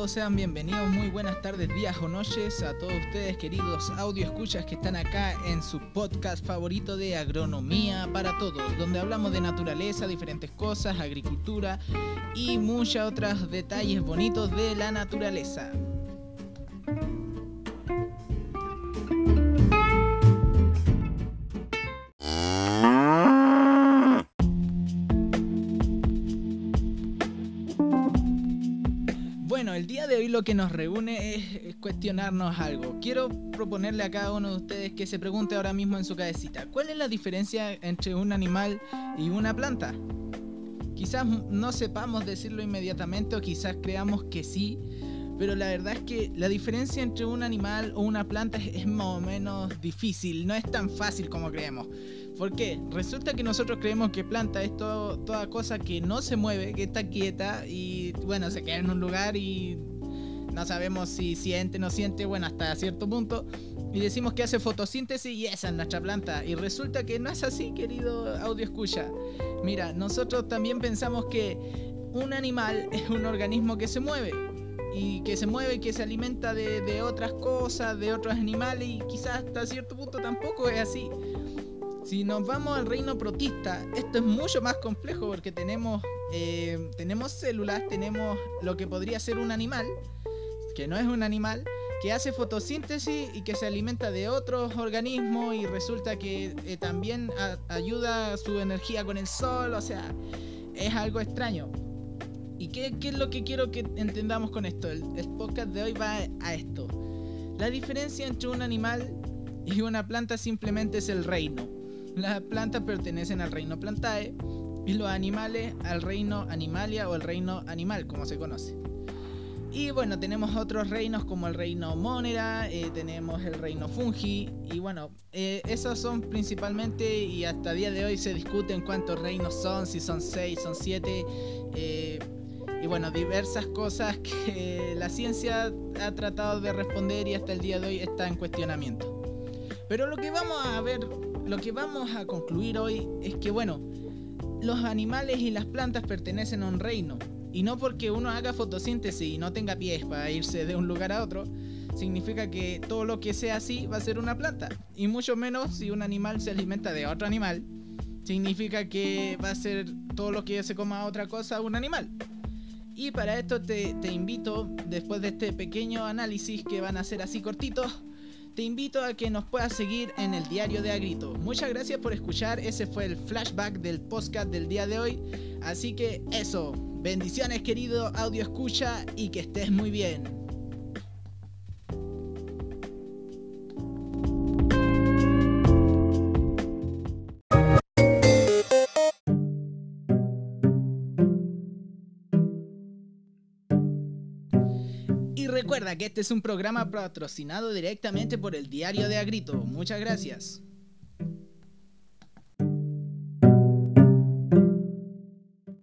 todos sean bienvenidos, muy buenas tardes, días o noches a todos ustedes queridos audio escuchas que están acá en su podcast favorito de agronomía para todos, donde hablamos de naturaleza, diferentes cosas, agricultura y muchos otros detalles bonitos de la naturaleza. Día de hoy lo que nos reúne es cuestionarnos algo. Quiero proponerle a cada uno de ustedes que se pregunte ahora mismo en su cabecita, ¿cuál es la diferencia entre un animal y una planta? Quizás no sepamos decirlo inmediatamente o quizás creamos que sí, pero la verdad es que la diferencia entre un animal o una planta es, más o menos difícil, no es tan fácil como creemos. ¿Por qué? Resulta que nosotros creemos que planta es toda cosa que no se mueve, que está quieta y bueno, se queda en un lugar y no sabemos si siente o no siente, bueno, hasta cierto punto. Y decimos que hace fotosíntesis y esa es nuestra planta. Y resulta que no es así, querido audio escucha. Mira, nosotros también pensamos que un animal es un organismo que se mueve. Y que se mueve y que se alimenta de, de otras cosas, de otros animales. Y quizás hasta cierto punto tampoco es así. Si nos vamos al reino protista, esto es mucho más complejo porque tenemos, eh, tenemos células, tenemos lo que podría ser un animal, que no es un animal, que hace fotosíntesis y que se alimenta de otros organismos y resulta que eh, también ayuda su energía con el sol, o sea, es algo extraño. ¿Y qué, es lo que quiero que entendamos con esto? El podcast de hoy va a esto. La diferencia entre un animal y una planta simplemente es el reino. Las plantas pertenecen al reino Plantae y los animales al reino Animalia o el reino animal, como se conoce. Y bueno, tenemos otros reinos como el reino Monera, eh, tenemos el reino Fungi, y bueno, eh, esos son principalmente, y hasta día de hoy se discuten cuántos reinos son, si son seis, son siete, eh, y bueno, diversas cosas que la ciencia ha tratado de responder y hasta el día de hoy está en cuestionamiento. Pero lo que vamos a ver lo que vamos a concluir hoy es que, bueno, los animales y las plantas pertenecen a un reino. Y no porque uno haga fotosíntesis y no tenga pies para irse de un lugar a otro, significa que todo lo que sea así va a ser una planta. Y mucho menos si un animal se alimenta de otro animal, significa que va a ser todo lo que se coma otra cosa un animal. Y para esto te, te invito, después de este pequeño análisis que van a ser así cortitos, te invito a que nos puedas seguir en el diario de Agrito. Muchas gracias por escuchar, ese fue el flashback del podcast del día de hoy. Así que eso, bendiciones querido audio escucha y que estés muy bien. Recuerda que este es un programa patrocinado directamente por el Diario de Agrito. Muchas gracias.